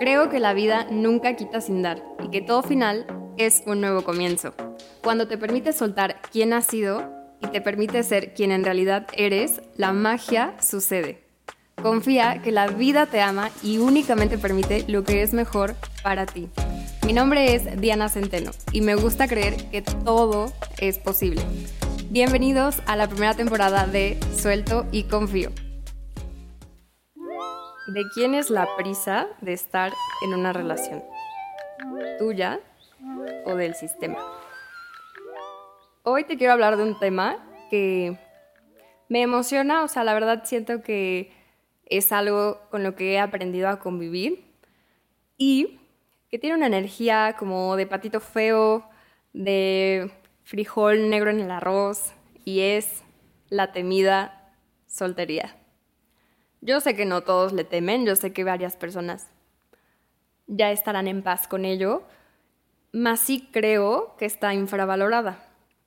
Creo que la vida nunca quita sin dar y que todo final es un nuevo comienzo. Cuando te permites soltar quién has sido y te permite ser quien en realidad eres, la magia sucede. Confía que la vida te ama y únicamente permite lo que es mejor para ti. Mi nombre es Diana Centeno y me gusta creer que todo es posible. Bienvenidos a la primera temporada de Suelto y Confío. ¿De quién es la prisa de estar en una relación? ¿Tuya o del sistema? Hoy te quiero hablar de un tema que me emociona, o sea, la verdad siento que es algo con lo que he aprendido a convivir y que tiene una energía como de patito feo, de frijol negro en el arroz y es la temida soltería. Yo sé que no todos le temen, yo sé que varias personas ya estarán en paz con ello, mas sí creo que está infravalorada.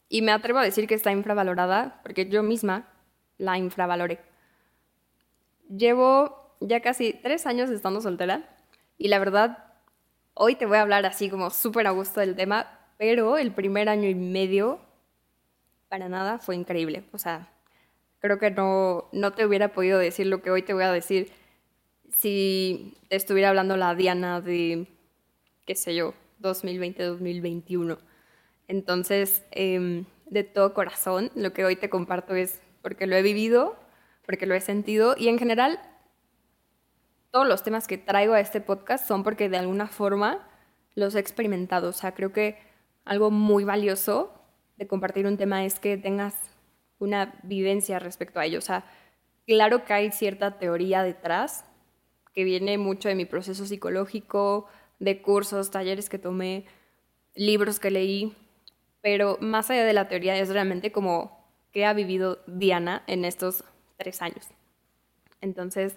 Y me atrevo a decir que está infravalorada porque yo misma la infravaloré. Llevo ya casi tres años estando soltera y la verdad, hoy te voy a hablar así como súper a gusto del tema, pero el primer año y medio para nada fue increíble. O sea, creo que no, no te hubiera podido decir lo que hoy te voy a decir si te estuviera hablando la Diana de, qué sé yo, 2020-2021. Entonces, em, de todo corazón, lo que hoy te comparto es porque lo he vivido, porque lo he sentido y en general todos los temas que traigo a este podcast son porque de alguna forma los he experimentado. O sea, creo que algo muy valioso de compartir un tema es que tengas una vivencia respecto a ello. O sea, claro que hay cierta teoría detrás que viene mucho de mi proceso psicológico, de cursos, talleres que tomé, libros que leí, pero más allá de la teoría es realmente como qué ha vivido Diana en estos tres años. Entonces,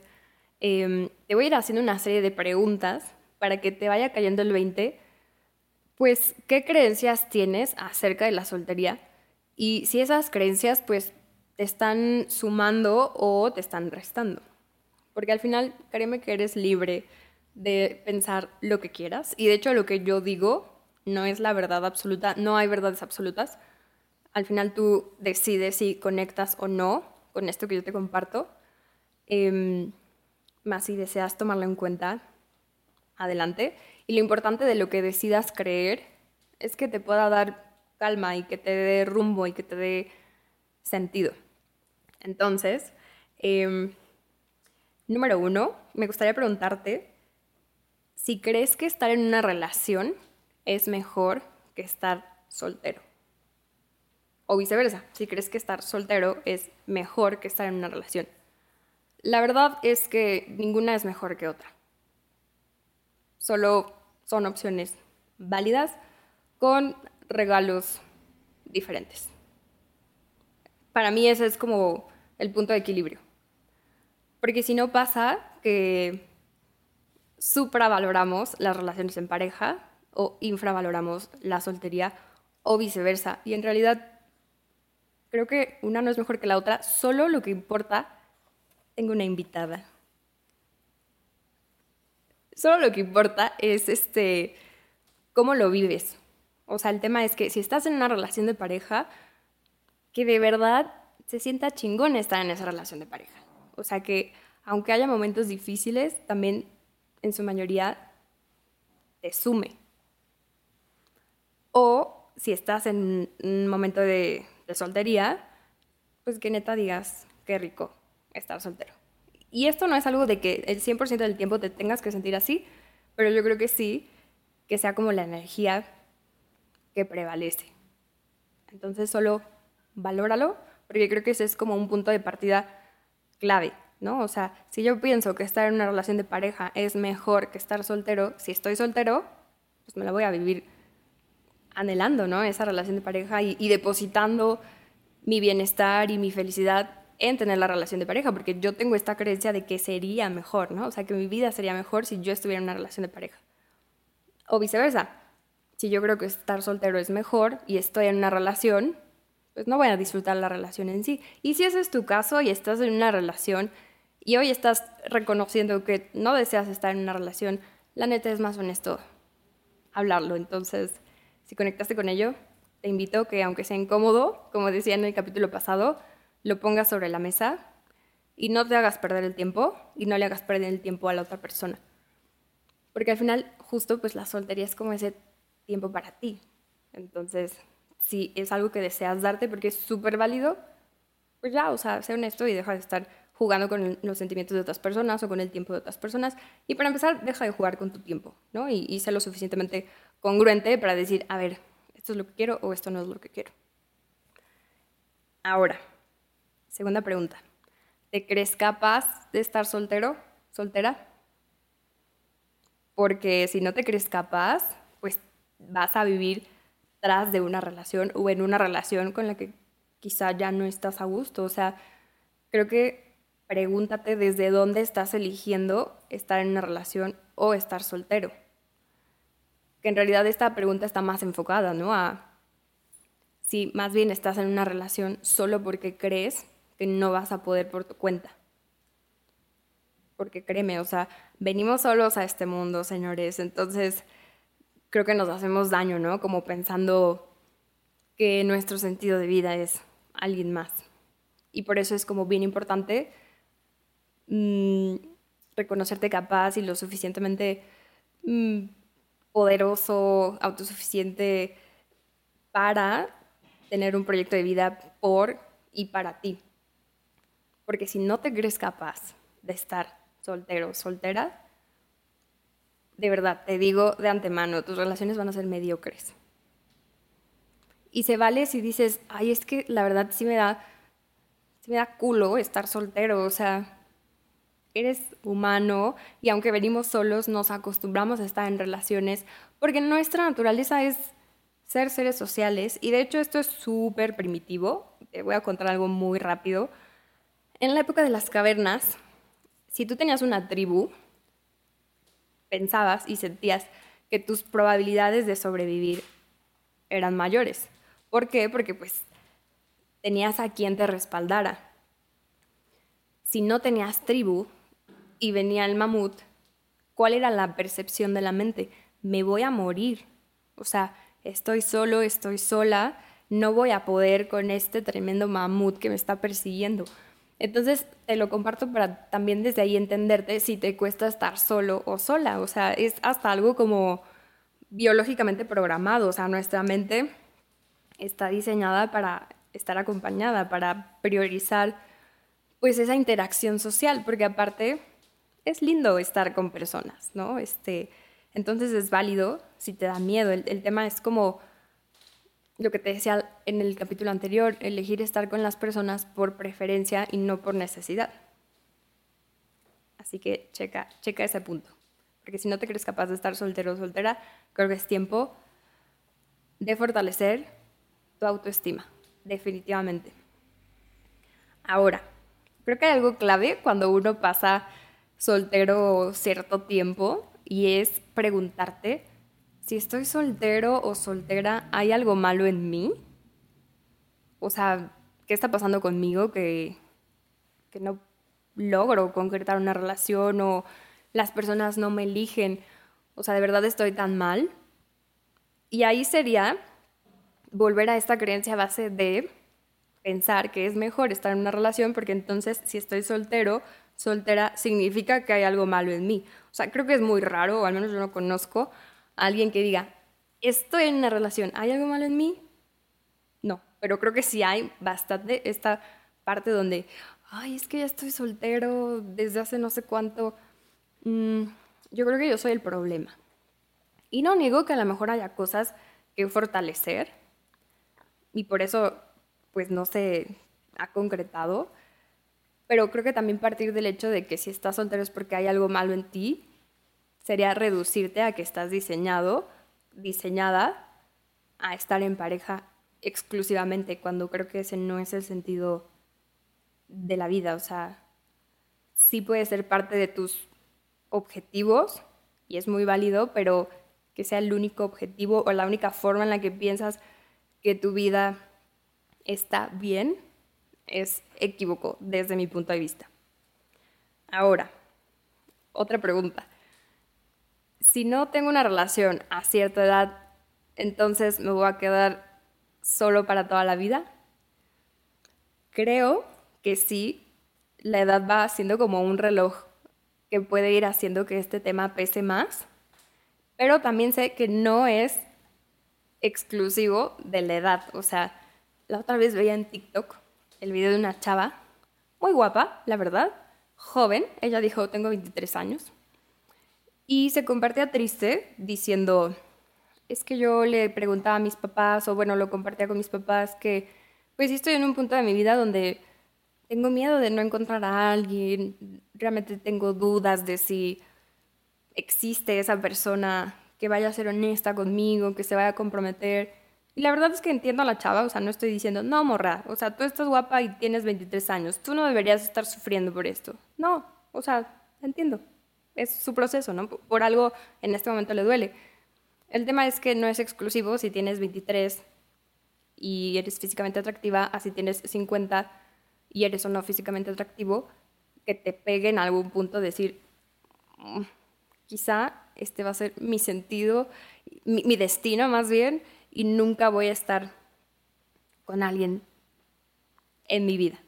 em, te voy a ir haciendo una serie de preguntas para que te vaya cayendo el 20, pues, ¿qué creencias tienes acerca de la soltería? Y si esas creencias pues te están sumando o te están restando. Porque al final, créeme que eres libre de pensar lo que quieras. Y de hecho lo que yo digo no es la verdad absoluta, no hay verdades absolutas. Al final tú decides si conectas o no con esto que yo te comparto. Em, más si deseas tomarlo en cuenta, adelante. Y lo importante de lo que decidas creer es que te pueda dar calma y que te dé rumbo y que te dé sentido. Entonces, em, número uno, me gustaría preguntarte si crees que estar en una relación es mejor que estar soltero. O viceversa, si crees que estar soltero es mejor que estar en una relación. La verdad es que ninguna es mejor que otra. Solo son opciones válidas con regalos diferentes. Para mí ese es como el punto de equilibrio. Porque si no pasa que supravaloramos las relaciones en pareja o infravaloramos la soltería o viceversa. Y en realidad creo que una no es mejor que la otra, solo lo que importa, tengo una invitada. Solo lo que importa es este cómo lo vives, o sea, el tema es que si estás en una relación de pareja, que de verdad se sienta chingón estar en esa relación de pareja. O sea, que aunque haya momentos difíciles, también en su mayoría te sume. O si estás en un momento de, de soltería, pues que neta digas, qué rico estar soltero. Y esto no es algo de que el 100% del tiempo te tengas que sentir así, pero yo creo que sí, que sea como la energía que prevalece. Entonces solo valóralo, porque creo que ese es como un punto de partida clave, ¿no? O sea, si yo pienso que estar en una relación de pareja es mejor que estar soltero, si estoy soltero, pues me la voy a vivir anhelando, ¿no? Esa relación de pareja y, y depositando mi bienestar y mi felicidad en tener la relación de pareja, porque yo tengo esta creencia de que sería mejor, ¿no? O sea, que mi vida sería mejor si yo estuviera en una relación de pareja. O viceversa si yo creo que estar soltero es mejor y estoy en una relación, pues no voy a disfrutar la relación en sí. Y si ese es tu caso y estás en una relación y hoy estás reconociendo que no deseas estar en una relación, la neta es más honesto hablarlo. Entonces, si conectaste con ello, te invito que aunque sea incómodo, como decía en el capítulo pasado, lo pongas sobre la mesa y no te hagas perder el tiempo y no le hagas perder el tiempo a la otra persona. Porque al final, justo, pues la soltería es como ese tiempo para ti. Entonces, si es algo que deseas darte porque es súper válido, pues ya, o sea, sé honesto y deja de estar jugando con los sentimientos de otras personas o con el tiempo de otras personas. Y para empezar, deja de jugar con tu tiempo, ¿no? Y, y lo suficientemente congruente para decir, a ver, esto es lo que quiero o esto no es lo que quiero. Ahora, segunda pregunta. ¿Te crees capaz de estar soltero, soltera? Porque si no te crees capaz, pues vas a vivir tras de una relación o en una relación con la que quizá ya no estás a gusto. O sea, creo que pregúntate desde dónde estás eligiendo estar en una relación o estar soltero. Que en realidad esta pregunta está más enfocada, ¿no? A si más bien estás en una relación solo porque crees que no vas a poder por tu cuenta. Porque créeme, o sea, venimos solos a este mundo, señores, entonces creo que nos hacemos daño, ¿no? Como pensando que nuestro sentido de vida es alguien más. Y por eso es como bien importante Mm, reconocerte capaz y lo suficientemente mm, poderoso, autosuficiente para tener un proyecto de vida por y para ti. Porque si no te crees capaz de estar soltero soltera, de verdad, te digo de antemano, tus relaciones van a ser mediocres. Y se vale si dices, ay, es que la verdad sí me da, sí me da culo estar soltero, o sea, eres humano y aunque venimos solos nos acostumbramos a estar en relaciones porque nuestra naturaleza es ser seres sociales y de hecho esto es súper primitivo. Te voy a contar algo muy rápido. En la época de las cavernas, si tú tenías una tribu, pensabas y sentías que tus probabilidades de sobrevivir eran mayores. ¿Por qué? Porque pues tenías a quien te respaldara. Si no tenías tribu, y venía el mamut, ¿cuál era la percepción de la mente? Me voy a morir. O sea, estoy solo, estoy sola, no voy a poder con este tremendo mamut que me está persiguiendo. Entonces, te lo comparto para también desde ahí entenderte si te cuesta estar solo o sola. O sea, es hasta algo como biológicamente programado. O sea, nuestra mente está diseñada para estar acompañada, para priorizar pues esa interacción social, porque aparte es lindo estar con personas, ¿no? Este, entonces es válido si te da miedo. El, el, tema es como lo que te decía en el capítulo anterior, elegir estar con las personas por preferencia y no por necesidad. Así que checa, checa ese punto. Porque si no te crees capaz de estar soltero o soltera, creo que es tiempo de fortalecer tu autoestima, definitivamente. Ahora, creo que hay algo clave cuando uno pasa soltero cierto tiempo y es preguntarte si estoy soltero o soltera, ¿hay algo malo en mí? O sea, ¿qué está pasando conmigo que, que no logro concretar una relación o las personas no me eligen? O sea, ¿de verdad estoy tan mal? Y ahí sería volver a esta creencia base de pensar que es mejor estar en una relación porque entonces si estoy soltero soltera significa que hay algo malo en mí. O sea, creo que es muy raro, o al menos yo no conozco alguien que diga, estoy en una relación, ¿hay algo malo en mí? No, pero creo que sí hay bastante esta parte donde, ay, es que ya estoy soltero desde hace no sé cuánto. Mm, yo creo que yo soy el problema. Y no niego que a lo mejor haya cosas que fortalecer y por eso pues no se ha concretado, pero creo que también partir del hecho de que si estás soltero es porque hay algo malo en ti, sería reducirte a que estás diseñado, diseñada a estar en pareja exclusivamente, cuando creo que ese no es el sentido de la vida. O sea, sí puede ser parte de tus objetivos y es muy válido, pero que sea el único objetivo o la única forma en la que piensas que tu vida está bien, es equívoco desde mi punto de vista. Ahora, otra pregunta. Si no tengo una relación a cierta edad, entonces me voy a quedar solo para toda la vida. Creo que sí, la edad va siendo como un reloj que puede ir haciendo que este tema pese más, pero también sé que no es exclusivo de la edad. O sea, la otra vez veía en TikTok el video de una chava, muy guapa, la verdad, joven, ella dijo, tengo 23 años, y se compartía triste diciendo, es que yo le preguntaba a mis papás, o bueno, lo compartía con mis papás, que pues estoy en un punto de mi vida donde tengo miedo de no encontrar a alguien, realmente tengo dudas de si existe esa persona que vaya a ser honesta conmigo, que se vaya a comprometer. Y la verdad es que entiendo a la chava, o sea, no estoy diciendo, no, morra, o sea, tú estás guapa y tienes 23 años, tú no deberías estar sufriendo por esto. No, o sea, entiendo, es su proceso, ¿no? Por algo en este momento le duele. El tema es que no es exclusivo si tienes 23 y eres físicamente atractiva, así tienes 50 y eres o no físicamente atractivo, que te pegue en algún punto decir, mm, quizá este va a ser mi sentido, mi, destino más bien, y nunca voy a estar con alguien en mi vida.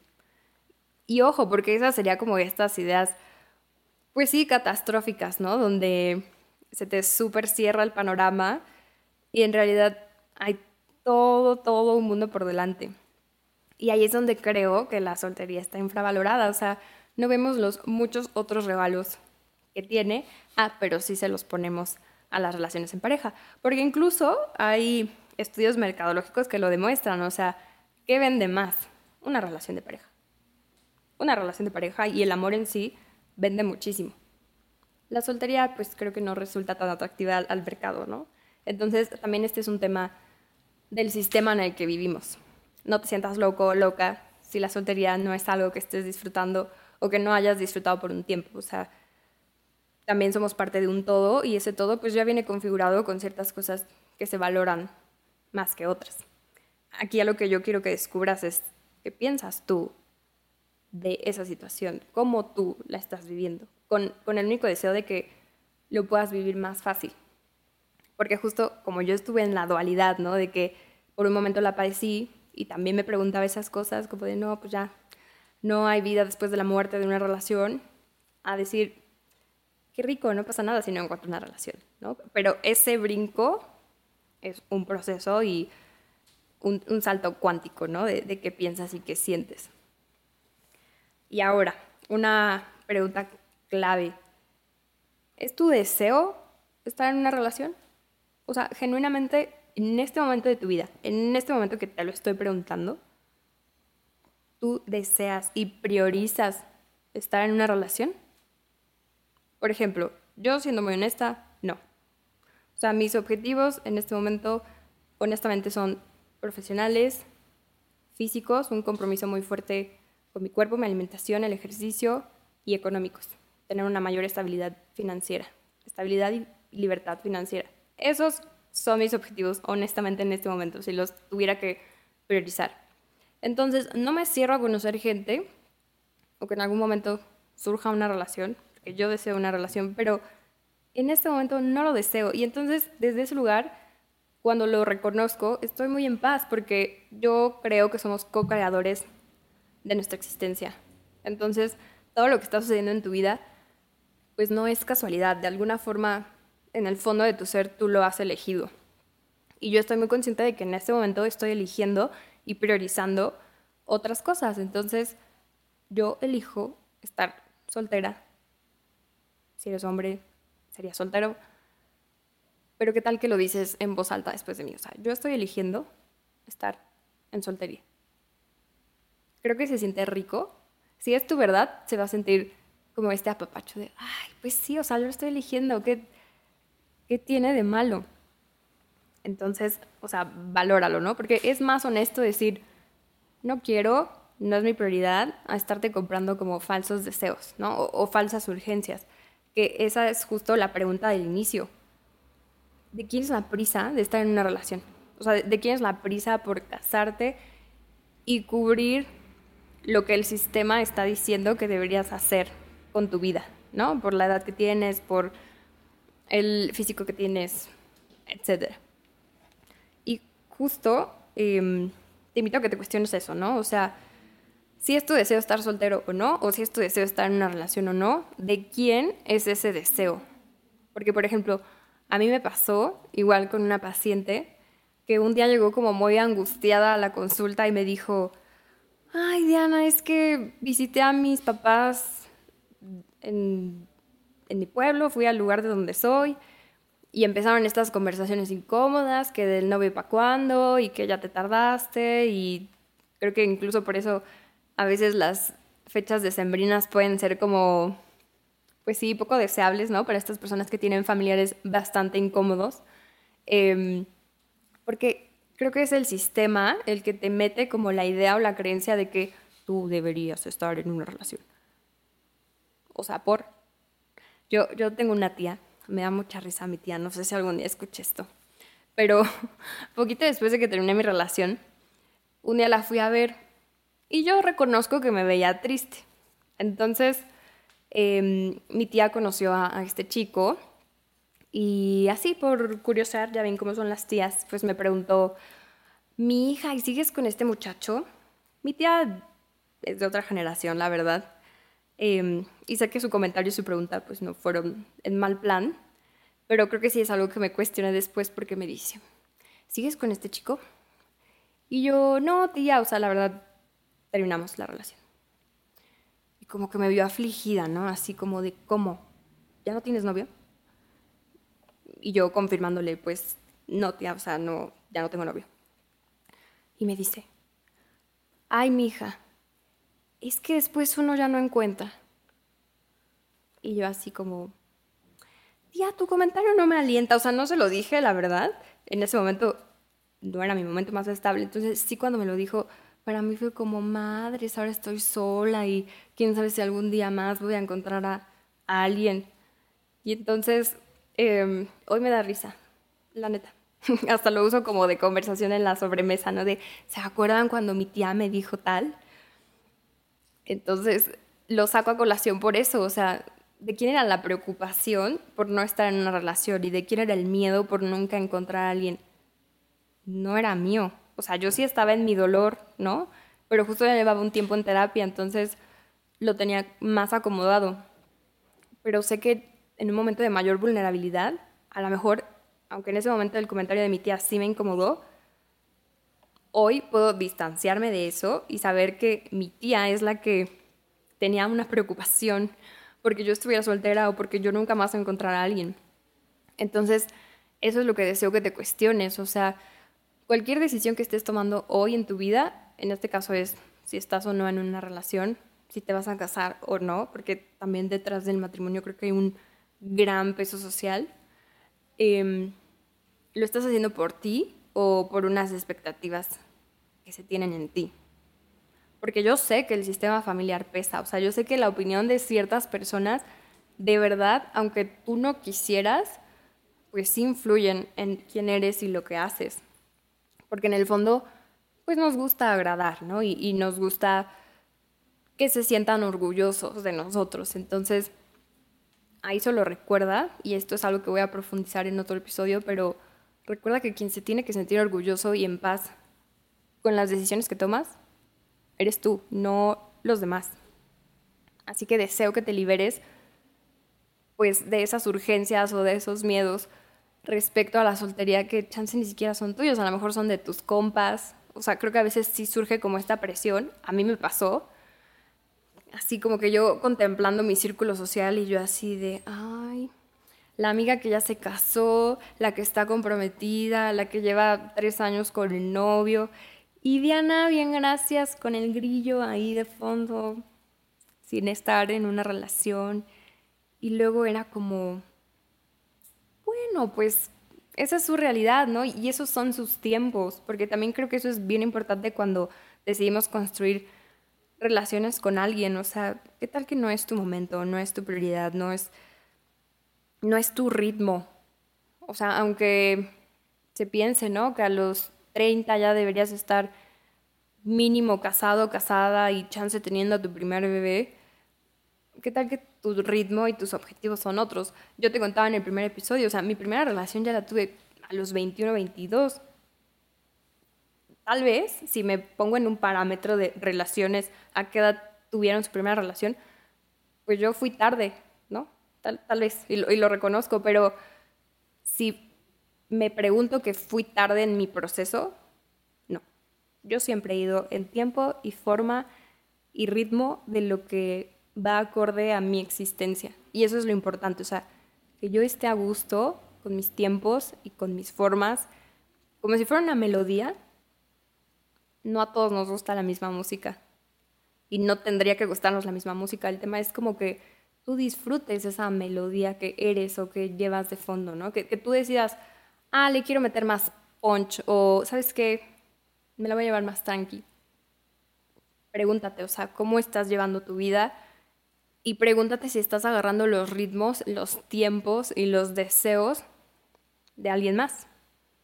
Y ojo, porque esas sería como estas ideas, pues sí, catastróficas, ¿no? Donde se te super cierra el panorama y en realidad hay todo, todo un mundo por delante. Y ahí es donde creo que la soltería está infravalorada, o sea, no vemos los muchos otros regalos que tiene, ah, pero sí se los ponemos a las relaciones en pareja. Porque incluso hay estudios mercadológicos que lo demuestran, o sea, ¿qué vende más? Una relación de pareja. Una relación de pareja y el amor en sí vende muchísimo. La soltería, pues creo que no resulta tan atractiva al, mercado, ¿no? Entonces, también este es un tema del sistema en el que vivimos. No te sientas loco o loca si la soltería no es algo que estés disfrutando o que no hayas disfrutado por un tiempo. O sea, también somos parte de un todo y ese todo pues ya viene configurado con ciertas cosas que se valoran más que otras. Aquí a lo que yo quiero que descubras es qué piensas tú de esa situación, cómo tú la estás viviendo, con, con el único deseo de que lo puedas vivir más fácil. Porque justo como yo estuve en la dualidad, ¿no? De que por un momento la padecí y también me preguntaba esas cosas, como de, no, pues ya, no hay vida después de la muerte de una relación, a decir, qué rico, no pasa nada si no encuentro una relación, ¿no? Pero ese brinco es un proceso y un, salto cuántico, ¿no? De, de qué piensas y qué sientes. Y ahora, una pregunta clave. ¿Es tu deseo estar en una relación? O sea, genuinamente, en este momento de tu vida, en este momento que te lo estoy preguntando, ¿tú deseas y priorizas estar en una relación? Por ejemplo, yo siendo muy honesta, no. O sea, mis objetivos en este momento, honestamente, son profesionales, físicos, un compromiso muy fuerte con mi cuerpo, mi alimentación, el ejercicio y económicos. Tener una mayor estabilidad financiera, estabilidad y libertad financiera. Esos son mis objetivos, honestamente, en este momento, si los tuviera que priorizar. Entonces, no me cierro a conocer gente o que en algún momento surja una relación yo deseo una relación, pero en este momento no lo deseo. Y entonces, desde ese lugar, cuando lo reconozco, estoy muy en paz porque yo creo que somos co-creadores de nuestra existencia. Entonces, todo lo que está sucediendo en tu vida, pues no es casualidad. De alguna forma, en el fondo de tu ser, tú lo has elegido. Y yo estoy muy consciente de que en este momento estoy eligiendo y priorizando otras cosas. Entonces, yo elijo estar soltera si eres hombre, sería soltero. Pero qué tal que lo dices en voz alta después de mí. O sea, yo estoy eligiendo estar en soltería. Creo que se siente rico. Si es tu verdad, se va a sentir como este apapacho de, ay, pues sí, o sea, yo lo estoy eligiendo. ¿Qué, qué tiene de malo? Entonces, o sea, valóralo, ¿no? Porque es más honesto decir, no quiero, no es mi prioridad, a estarte comprando como falsos deseos, ¿no? o falsas urgencias que esa es justo la pregunta del inicio. ¿De quién es la prisa de estar en una relación? O sea, ¿de quién es la prisa por casarte y cubrir lo que el sistema está diciendo que deberías hacer con tu vida, ¿no? Por la edad que tienes, por el físico que tienes, etc. Y justo em, te invito a que te cuestiones eso, ¿no? O sea, si es tu deseo estar soltero o no, o si es tu deseo estar en una relación o no, ¿de quién es ese deseo? Porque, por ejemplo, a mí me pasó, igual con una paciente, que un día llegó como muy angustiada a la consulta y me dijo, ay Diana, es que visité a mis papás en, mi pueblo, fui al lugar de donde soy y empezaron estas conversaciones incómodas, que del novio para cuándo y que ya te tardaste y creo que incluso por eso a veces las fechas decembrinas pueden ser como, pues sí, poco deseables, ¿no? Para estas personas que tienen familiares bastante incómodos. Em, porque creo que es el sistema el que te mete como la idea o la creencia de que tú deberías estar en una relación. O sea, por... Yo, yo tengo una tía, me da mucha risa mi tía, no sé si algún día escuché esto, pero poquito después de que terminé mi relación, un día la fui a ver y yo reconozco que me veía triste. Entonces, em, mi tía conoció a, este chico y así por curiosidad, ya ven cómo son las tías, pues me preguntó, mi hija, ¿y sigues con este muchacho? Mi tía es de otra generación, la verdad. Em, y sé que su comentario y su pregunta pues no fueron en mal plan, pero creo que sí es algo que me cuestiona después porque me dice, ¿sigues con este chico? Y yo, no, tía, o sea, la verdad, terminamos la relación. Y como que me vio afligida, ¿no? Así como de, ¿cómo? ¿Ya no tienes novio? Y yo confirmándole, pues, no, tía, o sea, no, ya no tengo novio. Y me dice, ay, mi hija, es que después uno ya no encuentra. Y yo así como, tía, tu comentario no me alienta, o sea, no se lo dije, la verdad. En ese momento no era mi momento más estable. Entonces, sí, cuando me lo dijo, para mí fue como, madres, ahora estoy sola y quién sabe si algún día más voy a encontrar a, alguien. Y entonces, em, hoy me da risa, la neta. Hasta lo uso como de conversación en la sobremesa, ¿no? De, ¿se acuerdan cuando mi tía me dijo tal? Entonces, lo saco a colación por eso, o sea, ¿de quién era la preocupación por no estar en una relación y de quién era el miedo por nunca encontrar a alguien? No era mío, o sea, yo sí estaba en mi dolor, ¿no? Pero justo ya llevaba un tiempo en terapia, entonces lo tenía más acomodado. Pero sé que en un momento de mayor vulnerabilidad, a lo mejor, aunque en ese momento el comentario de mi tía sí me incomodó, hoy puedo distanciarme de eso y saber que mi tía es la que tenía una preocupación porque yo estuviera soltera o porque yo nunca más encontrara a alguien. Entonces, eso es lo que deseo que te cuestiones, o sea, cualquier decisión que estés tomando hoy en tu vida, en este caso es si estás o no en una relación, si te vas a casar o no, porque también detrás del matrimonio creo que hay un gran peso social, em, lo estás haciendo por ti o por unas expectativas que se tienen en ti. Porque yo sé que el sistema familiar pesa, o sea, yo sé que la opinión de ciertas personas, de verdad, aunque tú no quisieras, pues sí influyen en quién eres y lo que haces porque en el fondo, pues nos gusta agradar, ¿no? Y, nos gusta que se sientan orgullosos de nosotros. Entonces, ahí solo recuerda, y esto es algo que voy a profundizar en otro episodio, pero recuerda que quien se tiene que sentir orgulloso y en paz con las decisiones que tomas, eres tú, no los demás. Así que deseo que te liberes pues de esas urgencias o de esos miedos respecto a la soltería que chance ni siquiera son tuyos, a lo mejor son de tus compas. O sea, creo que a veces sí surge como esta presión. A mí me pasó. Así como que yo contemplando mi círculo social y yo así de, ay, la amiga que ya se casó, la que está comprometida, la que lleva tres años con el novio. Y Diana, bien gracias, con el grillo ahí de fondo, sin estar en una relación. Y luego era como, bueno, pues esa es su realidad, ¿no? Y esos son sus tiempos, porque también creo que eso es bien importante cuando decidimos construir relaciones con alguien, o sea, ¿qué tal que no es tu momento, no es tu prioridad, no es, no es tu ritmo? O sea, aunque se piense, ¿no? Que a los 30 ya deberías estar mínimo casado, casada y chance teniendo a tu primer bebé, ¿qué tal que tu ritmo y tus objetivos son otros. Yo te contaba en el primer episodio, o sea, mi primera relación ya la tuve a los 21, 22. Tal vez, si me pongo en un parámetro de relaciones, a qué edad tuvieron su primera relación, pues yo fui tarde, ¿no? Tal, tal vez, y lo, y lo reconozco, pero si me pregunto que fui tarde en mi proceso, no. Yo siempre he ido en tiempo y forma y ritmo de lo que va acorde a mi existencia. Y eso es lo importante, o sea, que yo esté a gusto con mis tiempos y con mis formas, como si fuera una melodía. No a todos nos gusta la misma música y no tendría que gustarnos la misma música. El tema es como que tú disfrutes esa melodía que eres o que llevas de fondo, ¿no? Que, tú decidas, ah, le quiero meter más punch o, ¿sabes qué? Me la voy a llevar más tranqui. Pregúntate, o sea, ¿cómo estás llevando tu vida? y pregúntate si estás agarrando los ritmos, los tiempos y los deseos de alguien más,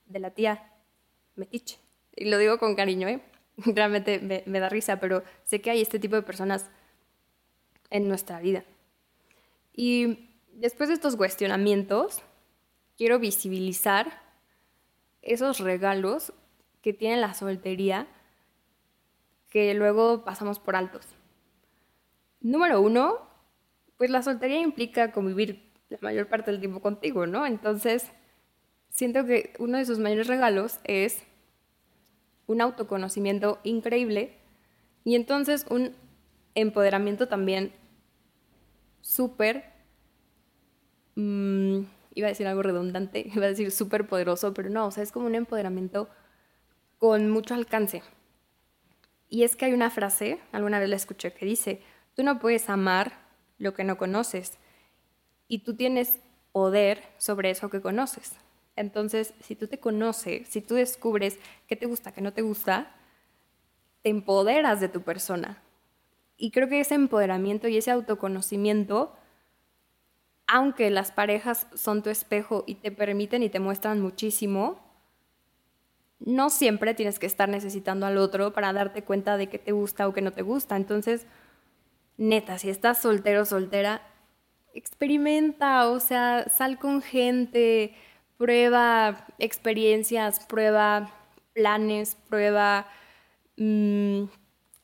de la tía Metiche. Y lo digo con cariño, ¿eh? Realmente me, me da risa, pero sé que hay este tipo de personas en nuestra vida. Y después de estos cuestionamientos, quiero visibilizar esos regalos que tiene la soltería que luego pasamos por altos. Número uno, pues la soltería implica convivir la mayor parte del tiempo contigo, ¿no? Entonces, siento que uno de sus mayores regalos es un autoconocimiento increíble y entonces un empoderamiento también súper, mm, iba a decir algo redundante, iba a decir súper poderoso, pero no, o sea, es como un empoderamiento con mucho alcance. Y es que hay una frase, alguna vez la escuché, que dice, tú no puedes amar lo que no conoces. Y tú tienes poder sobre eso que conoces. Entonces, si tú te conoces, si tú descubres qué te gusta, qué no te gusta, te empoderas de tu persona. Y creo que ese empoderamiento y ese autoconocimiento, aunque las parejas son tu espejo y te permiten y te muestran muchísimo, no siempre tienes que estar necesitando al otro para darte cuenta de qué te gusta o qué no te gusta. Entonces, neta, si estás soltero o soltera, experimenta, o sea, sal con gente, prueba experiencias, prueba planes, prueba mm,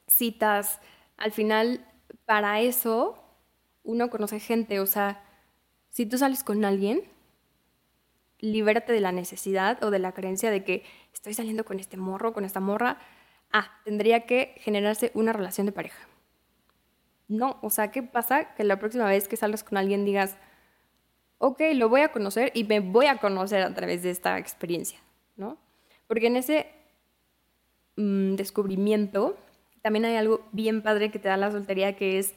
citas. Al final, para eso, uno conoce gente, o sea, si tú sales con alguien, libérate de la necesidad o de la creencia de que estoy saliendo con este morro, con esta morra. Ah, tendría que generarse una relación de pareja. No, o sea, ¿qué pasa? Que la próxima vez que salgas con alguien digas, ok, lo voy a conocer y me voy a conocer a través de esta experiencia, ¿no? Porque en ese mm, descubrimiento también hay algo bien padre que te da la soltería que es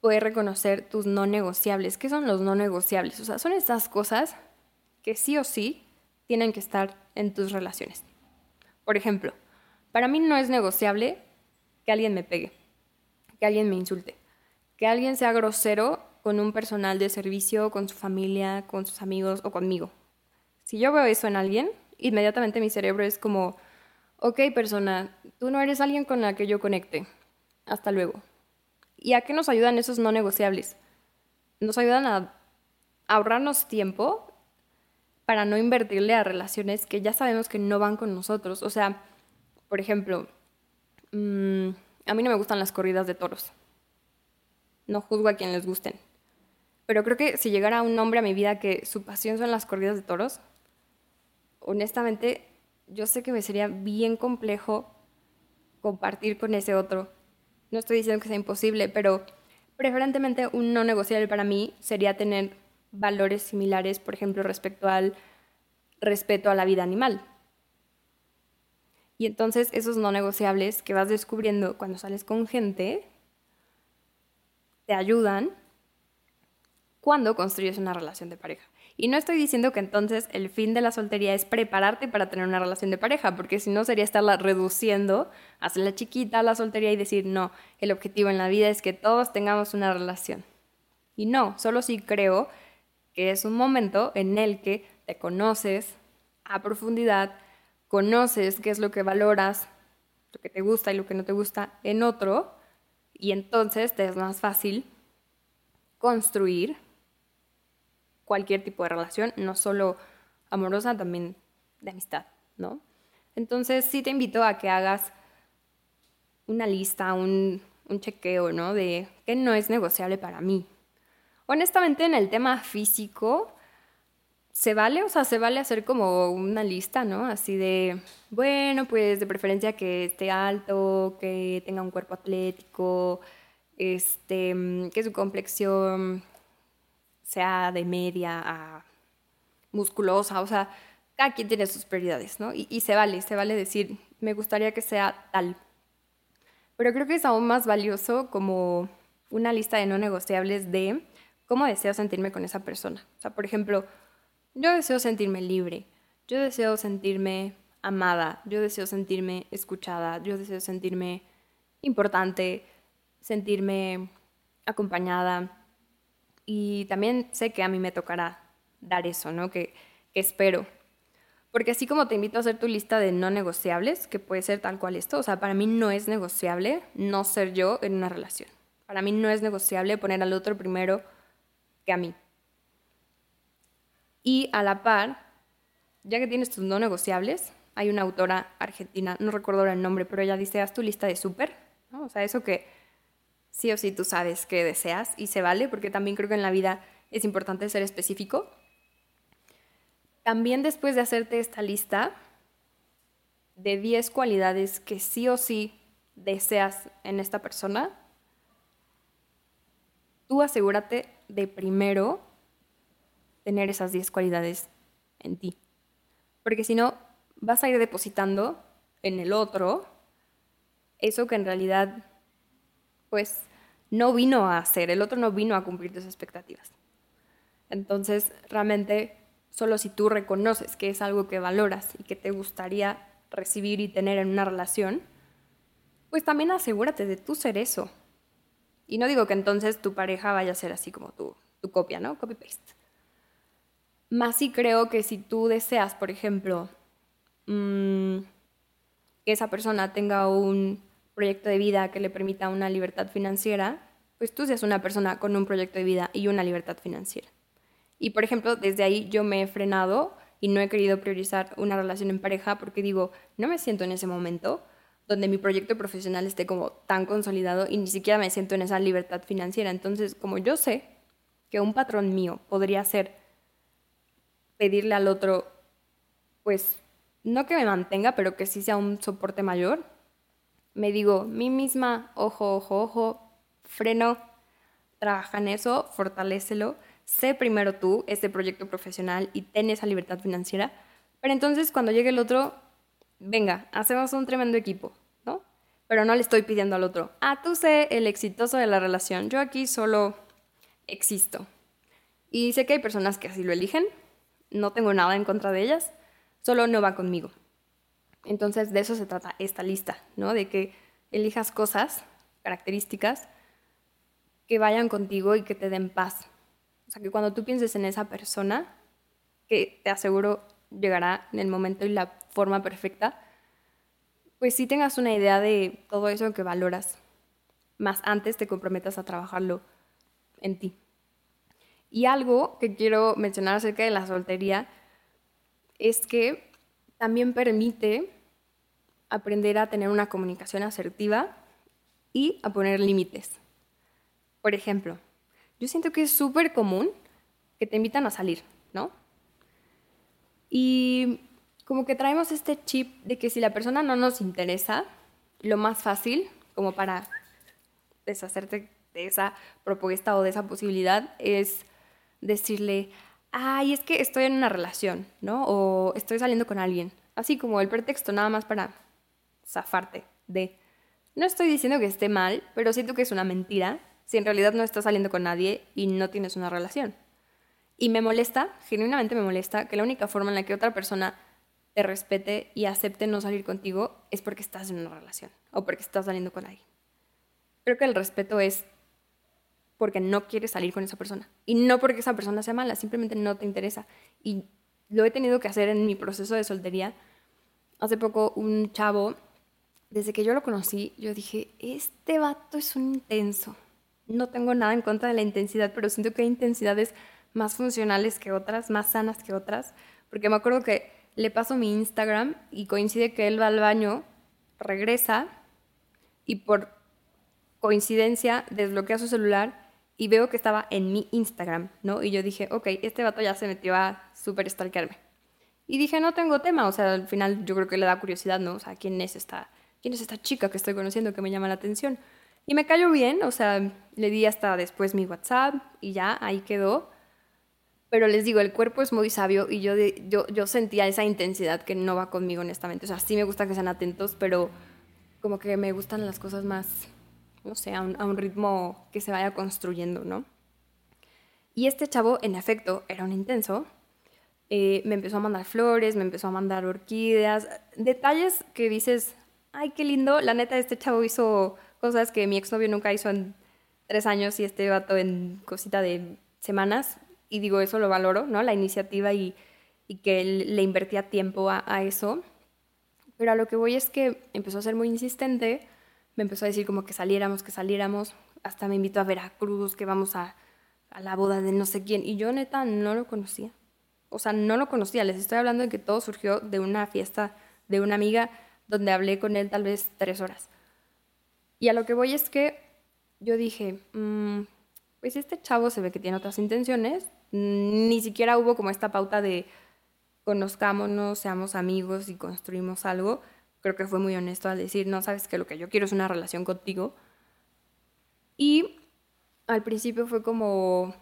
poder reconocer tus no negociables. ¿Qué son los no negociables? O sea, son esas cosas que sí o sí tienen que estar en tus relaciones. Por ejemplo, para mí no es negociable que alguien me pegue que alguien me insulte, que alguien sea grosero con un personal de servicio, con su familia, con sus amigos o conmigo. Si yo veo eso en alguien, inmediatamente mi cerebro es como, ok persona, tú no eres alguien con la que yo conecte. Hasta luego. ¿Y a qué nos ayudan esos no negociables? Nos ayudan a ahorrarnos tiempo para no invertirle a relaciones que ya sabemos que no van con nosotros. O sea, por ejemplo, mmm, a mí no me gustan las corridas de toros. No juzgo a quien les gusten. Pero creo que si llegara un hombre a mi vida que su pasión son las corridas de toros, honestamente, yo sé que me sería bien complejo compartir con ese otro. No estoy diciendo que sea imposible, pero preferentemente un no negociable para mí sería tener valores similares, por ejemplo, respecto al respeto a la vida animal. Y entonces esos no negociables que vas descubriendo cuando sales con gente te ayudan cuando construyes una relación de pareja. Y no estoy diciendo que entonces el fin de la soltería es prepararte para tener una relación de pareja, porque si no sería estarla reduciendo, hacerla chiquita la soltería y decir, no, el objetivo en la vida es que todos tengamos una relación. Y no, solo sí creo que es un momento en el que te conoces a profundidad, conoces qué es lo que valoras, lo que te gusta y lo que no te gusta en otro, y entonces te es más fácil construir cualquier tipo de relación, no solo amorosa, también de amistad, ¿no? Entonces sí te invito a que hagas una lista, un, un chequeo, ¿no? De qué no es negociable para mí. Honestamente, en el tema físico, se vale, o sea, se vale hacer como una lista, ¿no? Así de, bueno, pues de preferencia que esté alto, que tenga un cuerpo atlético, este, que su complexión sea de media a musculosa, o sea, cada quien tiene sus prioridades, ¿no? Y, se vale, se vale decir, me gustaría que sea tal. Pero creo que es aún más valioso como una lista de no negociables de cómo deseo sentirme con esa persona. O sea, por ejemplo, yo deseo sentirme libre, yo deseo sentirme amada, yo deseo sentirme escuchada, yo deseo sentirme importante, sentirme acompañada. Y también sé que a mí me tocará dar eso, ¿no? Que, espero. Porque así como te invito a hacer tu lista de no negociables, que puede ser tal cual esto, o sea, para mí no es negociable no ser yo en una relación. Para mí no es negociable poner al otro primero que a mí. Y a la par, ya que tienes tus no negociables, hay una autora argentina, no recuerdo el nombre, pero ella dice, haz tu lista de súper, ¿no? O sea, eso que sí o sí tú sabes que deseas y se vale, porque también creo que en la vida es importante ser específico. También después de hacerte esta lista de 10 cualidades que sí o sí deseas en esta persona, tú asegúrate de primero tener esas 10 cualidades en ti. Porque si no, vas a ir depositando en el otro eso que en realidad, pues, no vino a hacer, el otro no vino a cumplir tus expectativas. Entonces, realmente, solo si tú reconoces que es algo que valoras y que te gustaría recibir y tener en una relación, pues también asegúrate de tú ser eso. Y no digo que entonces tu pareja vaya a ser así como tu, tu copia, ¿no? Copy-paste. Más sí creo que si tú deseas, por ejemplo, mm, que esa persona tenga un proyecto de vida que le permita una libertad financiera, pues tú seas una persona con un proyecto de vida y una libertad financiera. Y por ejemplo, desde ahí yo me he frenado y no he querido priorizar una relación en pareja porque digo, no me siento en ese momento donde mi proyecto profesional esté como tan consolidado y ni siquiera me siento en esa libertad financiera. Entonces, como yo sé que un patrón mío podría ser pedirle al otro, pues, no que me mantenga, pero que sí sea un soporte mayor, me digo, mí misma, ojo, ojo, ojo, freno, trabaja en eso, fortalécelo, sé primero tú ese proyecto profesional y ten esa libertad financiera, pero entonces cuando llegue el otro, venga, hacemos un tremendo equipo, ¿no? Pero no le estoy pidiendo al otro, ah, tú sé el exitoso de la relación, yo aquí solo existo. Y sé que hay personas que así lo eligen, no tengo nada en contra de ellas, solo no va conmigo. Entonces de eso se trata esta lista, ¿no? De que elijas cosas, características que vayan contigo y que te den paz. O sea, que cuando tú pienses en esa persona, que te aseguro llegará en el momento y la forma perfecta, pues sí tengas una idea de todo eso que valoras, más antes te comprometas a trabajarlo en ti. Y algo que quiero mencionar acerca de la soltería es que también permite aprender a tener una comunicación asertiva y a poner límites. Por ejemplo, yo siento que es súper común que te invitan a salir, ¿no? Y como que traemos este chip de que si la persona no nos interesa, lo más fácil como para deshacerte de esa propuesta o de esa posibilidad es decirle, ay, es que estoy en una relación, ¿no? O estoy saliendo con alguien. Así como el pretexto, nada más para zafarte de... No estoy diciendo que esté mal, pero siento que es una mentira si en realidad no estás saliendo con nadie y no tienes una relación. Y me molesta, genuinamente me molesta, que la única forma en la que otra persona te respete y acepte no salir contigo es porque estás en una relación o porque estás saliendo con alguien. Creo que el respeto es porque no quieres salir con esa persona. Y no porque esa persona sea mala, simplemente no te interesa. Y lo he tenido que hacer en mi proceso de soltería. Hace poco un chavo, desde que yo lo conocí, yo dije, este vato es un intenso. no tengo nada en contra de la intensidad, pero siento que hay intensidades más funcionales que otras, más sanas que otras, porque me acuerdo que le paso mi Instagram y coincide que él va al baño, regresa y por coincidencia desbloquea su celular y veo que estaba en mi Instagram, ¿no? Y yo dije, ok, este vato ya se metió a super stalkearme. Y dije, no tengo tema, o sea, al final yo creo que le da curiosidad, ¿no? O sea, ¿quién es esta, quién es esta chica que estoy conociendo que me llama la atención? Y me cayó bien, o sea, le di hasta después mi WhatsApp y ya, ahí quedó. Pero les digo, el cuerpo es muy sabio y yo, yo, yo sentía esa intensidad que no va conmigo, honestamente. O sea, sí me gusta que sean atentos, pero como que me gustan las cosas más, no sé, a un, ritmo que se vaya construyendo, ¿no? Y este chavo, en efecto, era un intenso. Eh, me empezó a mandar flores, me empezó a mandar orquídeas, detalles que dices, ay, qué lindo. La neta, este chavo hizo cosas que mi exnovio nunca hizo en tres años y este vato en cosita de semanas. Y digo, eso lo valoro, ¿no? La iniciativa y, y que él le invertía tiempo a, a, eso. Pero a lo que voy es que empezó a ser muy insistente, me empezó a decir como que saliéramos, que saliéramos. Hasta me invitó a Veracruz, que vamos a, a la boda de no sé quién. Y yo neta no lo conocía o sea, no lo conocía, les estoy hablando de que todo surgió de una fiesta de una amiga donde hablé con él tal vez tres horas. Y a lo que voy es que yo dije, mmm, pues este chavo se ve que tiene otras intenciones, ni siquiera hubo como esta pauta de conozcámonos, seamos amigos y construimos algo. Creo que fue muy honesto al decir, no sabes que lo que yo quiero es una relación contigo. Y al principio fue como,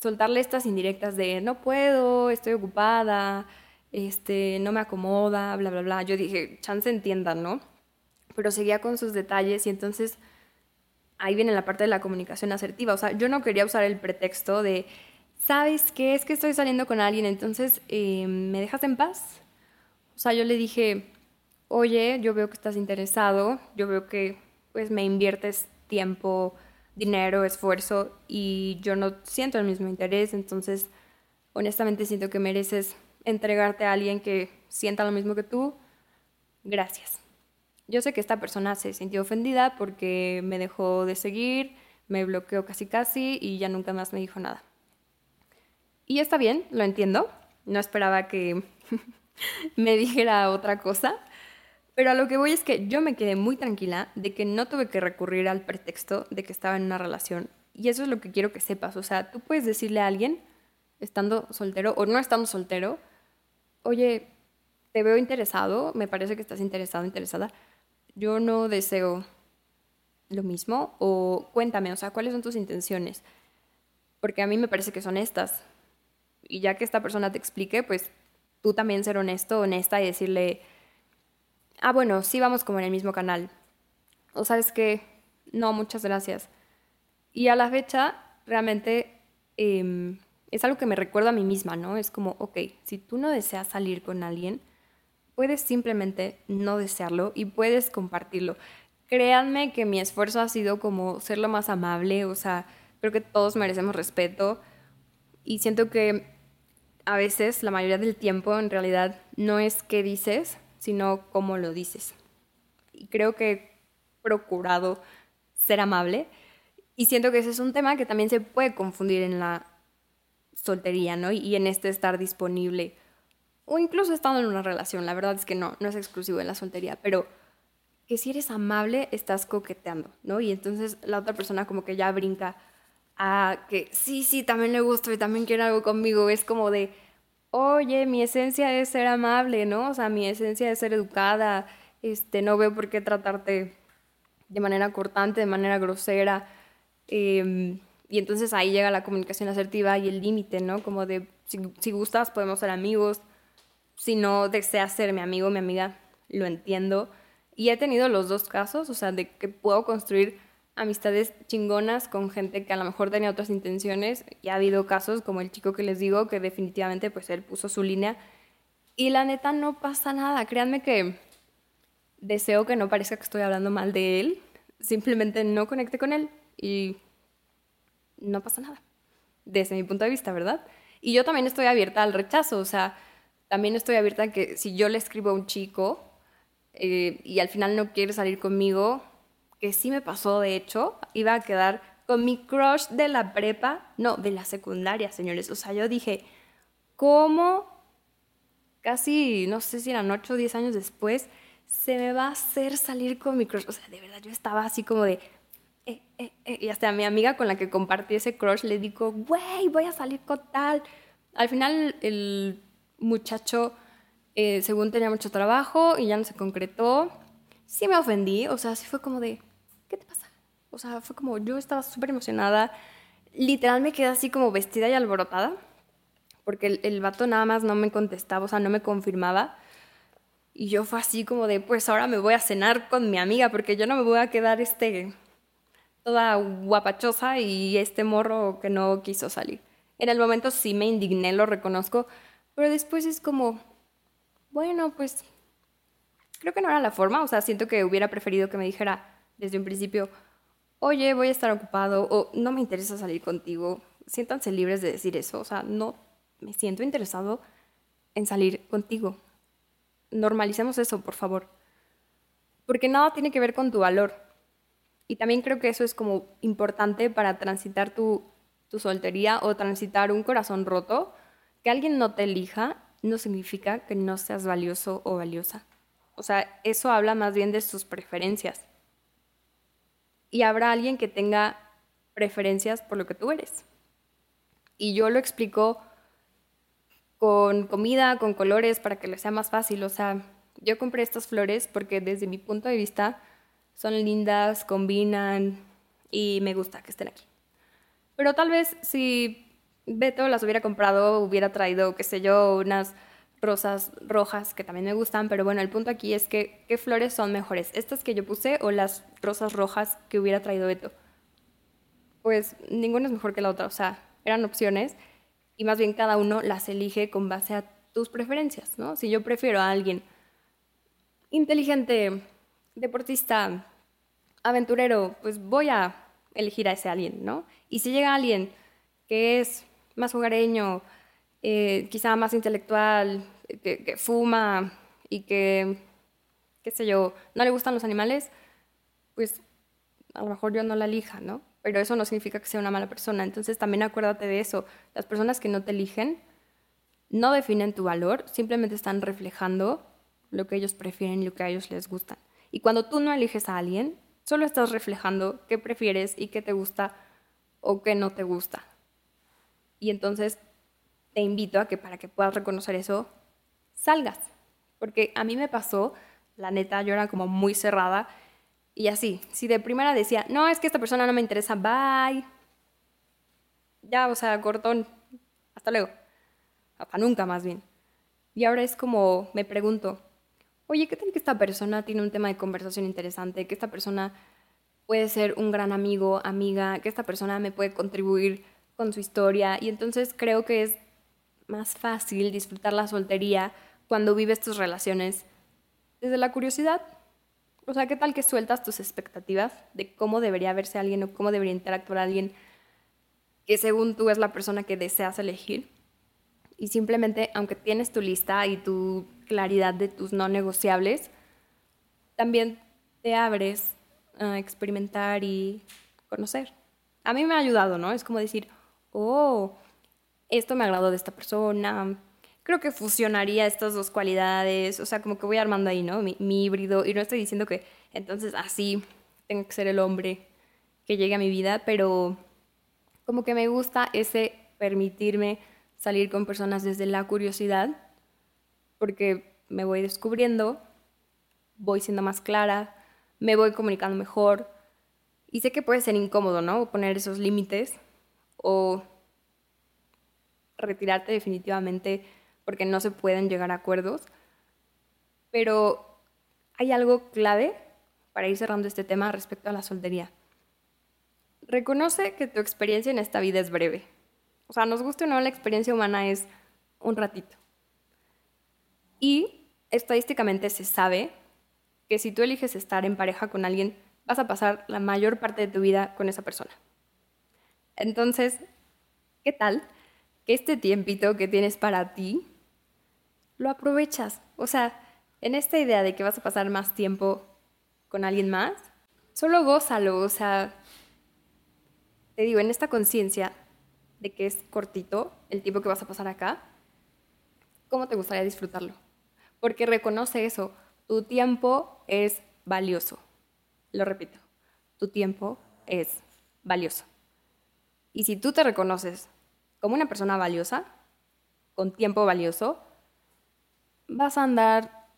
soltarle estas indirectas de no puedo, estoy ocupada, este, no me acomoda, bla, bla, bla. Yo dije, chance entiendan, ¿no? Pero seguía con sus detalles y entonces ahí viene la parte de la comunicación asertiva. O sea, yo no quería usar el pretexto de, ¿sabes qué? Es que estoy saliendo con alguien, entonces, eh, ¿me dejas en paz? O sea, yo le dije, oye, yo veo que estás interesado, yo veo que pues me inviertes tiempo, dinero, esfuerzo y yo no siento el mismo interés, entonces honestamente siento que mereces entregarte a alguien que sienta lo mismo que tú. Gracias. Yo sé que esta persona se sintió ofendida porque me dejó de seguir, me bloqueó casi casi y ya nunca más me dijo nada. Y está bien, lo entiendo. No esperaba que me dijera otra cosa, pero a lo que voy es que yo me quedé muy tranquila de que no tuve que recurrir al pretexto de que estaba en una relación. Y eso es lo que quiero que sepas. O sea, tú puedes decirle a alguien, estando soltero o no estando soltero, oye, te veo interesado, me parece que estás interesado, interesada. Yo no deseo lo mismo. O cuéntame, o sea, ¿cuáles son tus intenciones? Porque a mí me parece que son estas. Y ya que esta persona te explique, pues tú también ser honesto, honesta y decirle ah, bueno, sí vamos como en el mismo canal. O sabes que, no, muchas gracias. Y a la fecha, realmente eh, es algo que me recuerda a mí misma, ¿no? Es como, ok, si tú no deseas salir con alguien, puedes simplemente no desearlo y puedes compartirlo. Créanme que mi esfuerzo ha sido como ser lo más amable, o sea, creo que todos merecemos respeto y siento que a veces, la mayoría del tiempo, en realidad no es qué dices, sino cómo lo dices. Y creo que he procurado ser amable y siento que ese es un tema que también se puede confundir en la soltería, ¿no? Y en este estar disponible o incluso estando en una relación. La verdad es que no, no es exclusivo en la soltería, pero que si eres amable estás coqueteando, ¿no? Y entonces la otra persona como que ya brinca a que sí, sí, también le gusto y también quiere algo conmigo. Es como de, oye, mi esencia es ser amable, ¿no? O sea, mi esencia es ser educada, este, no veo por qué tratarte de manera cortante, de manera grosera. Em, y entonces ahí llega la comunicación asertiva y el límite, ¿no? Como de, si, si, gustas, podemos ser amigos. Si no deseas ser mi amigo, mi amiga, lo entiendo. Y he tenido los dos casos, o sea, de que puedo construir amistades chingonas con gente que a lo mejor tenía otras intenciones. Y ha habido casos como el chico que les digo que definitivamente pues él puso su línea. Y la neta no pasa nada, créanme que deseo que no parezca que estoy hablando mal de él, simplemente no conecte con él y no pasa nada, desde mi punto de vista, ¿verdad? Y yo también estoy abierta al rechazo, o sea, también estoy abierta a que si yo le escribo a un chico eh, y al final no quiere salir conmigo, que sí me pasó, de hecho, iba a quedar con mi crush de la prepa, no, de la secundaria, señores. O sea, yo dije, ¿cómo casi, no sé si eran 8 o 10 años después, se me va a hacer salir con mi crush? O sea, de verdad, yo estaba así como de, eh, eh, eh. y hasta a mi amiga con la que compartí ese crush le digo, güey, voy a salir con tal. Al final el muchacho, según tenía mucho trabajo y ya no se concretó, sí me ofendí, o sea, sí fue como de, ¿qué te pasa? O sea, fue como, yo estaba súper emocionada, literal me quedé así como vestida y alborotada, porque el, el vato nada más no me contestaba, o sea, no me confirmaba. Y yo fue así como de, pues ahora me voy a cenar con mi amiga, porque yo no me voy a quedar este, toda guapachosa y este morro que no quiso salir. En el momento sí me indigné, lo reconozco, pero después es como, bueno, pues creo que no era la forma, o sea, siento que hubiera preferido que me dijera desde un principio, oye, voy a estar ocupado o no me interesa salir contigo. Siéntanse libres de decir eso, o sea, no me siento interesado en salir contigo. Normalicemos eso, por favor. Porque nada tiene que ver con tu valor. Y también creo que eso es como importante para transitar tu, tu soltería o transitar un corazón roto. Que alguien no te elija no significa que no seas valioso o valiosa. O sea, eso habla más bien de sus preferencias. Y habrá alguien que tenga preferencias por lo que tú eres. Y yo lo explico con comida, con colores, para que les sea más fácil. O sea, yo compré estas flores porque desde mi punto de vista son lindas, combinan y me gusta que estén aquí. Pero tal vez si Beto las hubiera comprado, hubiera traído, qué sé yo, unas rosas rojas que también me gustan, pero bueno, el punto aquí es que qué flores son mejores, estas que yo puse o las rosas rojas que hubiera traído Beto. Pues ninguna es mejor que la otra, o sea, eran opciones y más bien cada uno las elige con base a tus preferencias, ¿no? Si yo prefiero a alguien inteligente, deportista, aventurero, pues voy a elegir a ese alguien, ¿no? Y si llega alguien que es más hogareño, eh, quizá más intelectual, que, fuma y que, qué sé yo, no le gustan los animales, pues a lo mejor yo no la elija, ¿no? Pero eso no significa que sea una mala persona. Entonces también acuérdate de eso. Las personas que no te eligen no definen tu valor, simplemente están reflejando lo que ellos prefieren y lo que a ellos les gusta. Y cuando tú no eliges a alguien, solo estás reflejando qué prefieres y qué te gusta o qué no te gusta. Y entonces te invito a que para que puedas reconocer eso, salgas. Porque a mí me pasó, la neta, yo era como muy cerrada y así, si de primera decía, no, es que esta persona no me interesa, bye. Ya, o sea, cortón, hasta luego. Hasta nunca más bien. Y ahora es como, me pregunto, oye, ¿qué tal que esta persona tiene un tema de conversación interesante? Que esta persona puede ser un gran amigo, amiga, que esta persona me puede contribuir con su historia. Y entonces creo que es más fácil disfrutar la soltería cuando vives tus relaciones desde la curiosidad. O sea, ¿qué tal que sueltas tus expectativas de cómo debería verse alguien o cómo debería interactuar alguien que según tú es la persona que deseas elegir? Y simplemente, aunque tienes tu lista y tu claridad de tus no negociables, también te abres a experimentar y conocer. A mí me ha ayudado, ¿no? Es como decir, oh, esto me agradó de esta persona, creo que fusionaría estas dos cualidades, o sea, como que voy armando ahí, ¿no? Mi, híbrido, y no estoy diciendo que entonces así tenga que ser el hombre que llegue a mi vida, pero como que me gusta ese permitirme salir con personas desde la curiosidad, porque me voy descubriendo, voy siendo más clara, me voy comunicando mejor, y sé que puede ser incómodo, ¿no? Poner esos límites o retirarte definitivamente porque no se pueden llegar a acuerdos. Pero hay algo clave para ir cerrando este tema respecto a la soltería. Reconoce que tu experiencia en esta vida es breve. O sea, nos guste o no, la experiencia humana es un ratito. Y estadísticamente se sabe que si tú eliges estar en pareja con alguien, vas a pasar la mayor parte de tu vida con esa persona. Entonces, ¿qué tal este tiempito que tienes para ti, lo aprovechas. O sea, en esta idea de que vas a pasar más tiempo con alguien más, solo gózalo, o sea, te digo, en esta conciencia de que es cortito el tiempo que vas a pasar acá, ¿cómo te gustaría disfrutarlo? Porque reconoce eso, tu tiempo es valioso. Lo repito, tu tiempo es valioso. Y si tú te reconoces como una persona valiosa, con tiempo valioso, vas a andar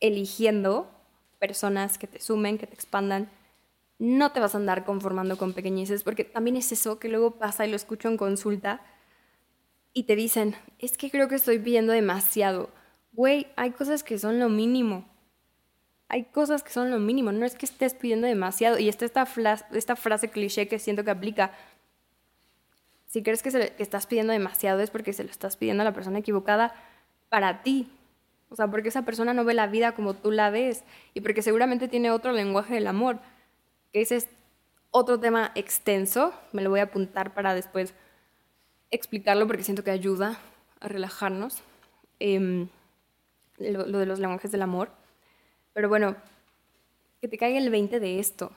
eligiendo personas que te sumen, que te expandan. No te vas a andar conformando con pequeñeces, porque también es eso que luego pasa y lo escucho en consulta y te dicen, es que creo que estoy pidiendo demasiado. Güey, hay cosas que son lo mínimo. Hay cosas que son lo mínimo. No es que estés pidiendo demasiado. Y está esta, esta frase cliché que siento que aplica. Si crees que, que estás pidiendo demasiado es porque se lo estás pidiendo a la persona equivocada para ti. O sea, porque esa persona no ve la vida como tú la ves y porque seguramente tiene otro lenguaje del amor, que ese es otro tema extenso, me lo voy a apuntar para después explicarlo porque siento que ayuda a relajarnos, em, lo, de los lenguajes del amor. Pero bueno, que te caiga el 20 de esto.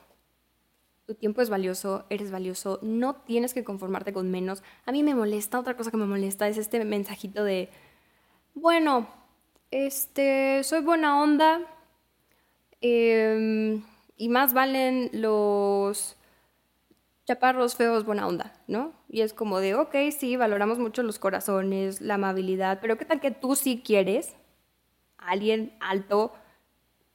Tu tiempo es valioso, eres valioso, no tienes que conformarte con menos. A mí me molesta, otra cosa que me molesta es este mensajito de, bueno, este, soy buena onda em, y más valen los chaparros feos buena onda, ¿no? Y es como de, ok, sí, valoramos mucho los corazones, la amabilidad, pero ¿qué tal que tú sí quieres a alguien alto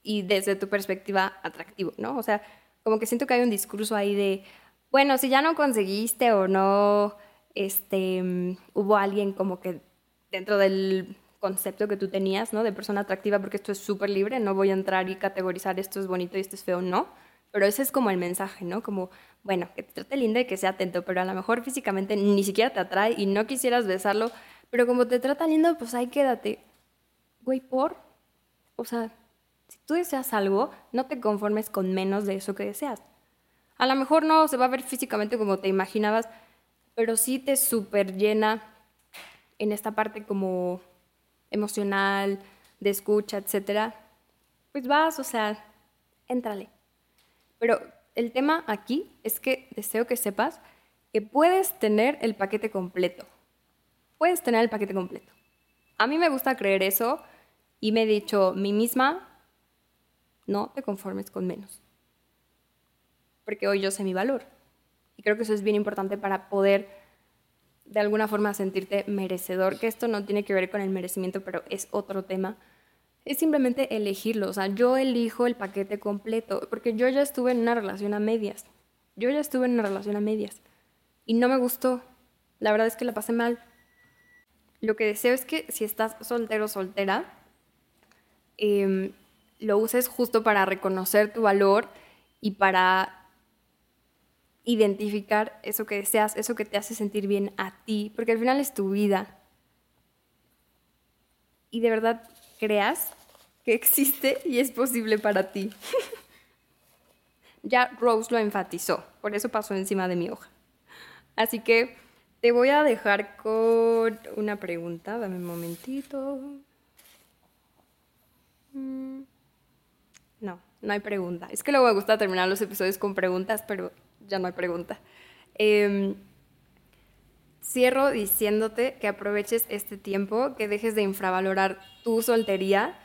y desde tu perspectiva atractivo, ¿no? O sea, como que siento que hay un discurso ahí de, bueno, si ya no conseguiste o no, este, mm, hubo alguien como que dentro del concepto que tú tenías, ¿no? De persona atractiva, porque esto es súper libre, no voy a entrar y categorizar esto es bonito y esto es feo, no. Pero ese es como el mensaje, ¿no? Como, bueno, que te trate linda y que sea atento, pero a lo mejor físicamente ni siquiera te atrae y no quisieras besarlo, pero como te trata lindo, pues ahí quédate. Güey, por. O sea, tú deseas algo, no te conformes con menos de eso que deseas. A lo mejor no se va a ver físicamente como te imaginabas, pero sí te súper llena en esta parte como emocional, de escucha, etcétera, pues vas, o sea, éntrale. Pero el tema aquí es que deseo que sepas que puedes tener el paquete completo. Puedes tener el paquete completo. A mí me gusta creer eso y me he dicho mí misma, no te conformes con menos. Porque hoy yo sé mi valor. Y creo que eso es bien importante para poder de alguna forma sentirte merecedor, que esto no tiene que ver con el merecimiento, pero es otro tema, es simplemente elegirlo. O sea, yo elijo el paquete completo, porque yo ya estuve en una relación a medias. Yo ya estuve en una relación a medias y no me gustó. La verdad es que la pasé mal. Lo que deseo es que si estás soltero o soltera, em, lo uses justo para reconocer tu valor y para identificar eso que deseas, eso que te hace sentir bien a ti, porque al final es tu vida. Y de verdad creas que existe y es posible para ti. ya Rose lo enfatizó, por eso pasó encima de mi hoja. Así que te voy a dejar con una pregunta, dame un momentito. Mm, no, no hay pregunta. Es que luego me gusta terminar los episodios con preguntas, pero ya no hay pregunta. Em, cierro diciéndote que aproveches este tiempo, que dejes de infravalorar tu soltería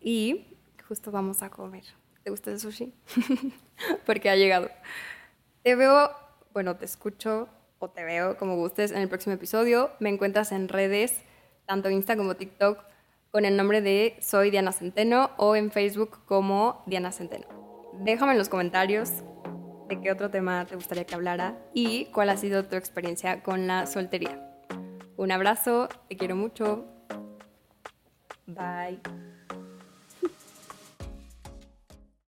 y justo vamos a comer. ¿Te gusta el sushi? Porque ha llegado. Te veo, bueno, te escucho o te veo como gustes en el próximo episodio. Me encuentras en redes, tanto Insta como TikTok, con el nombre de Soy Diana Centeno o en Facebook como Diana Centeno. Déjame en los comentarios de qué otro tema te gustaría que hablara y cuál ha sido tu experiencia con la soltería. Un abrazo, te quiero mucho. Bye.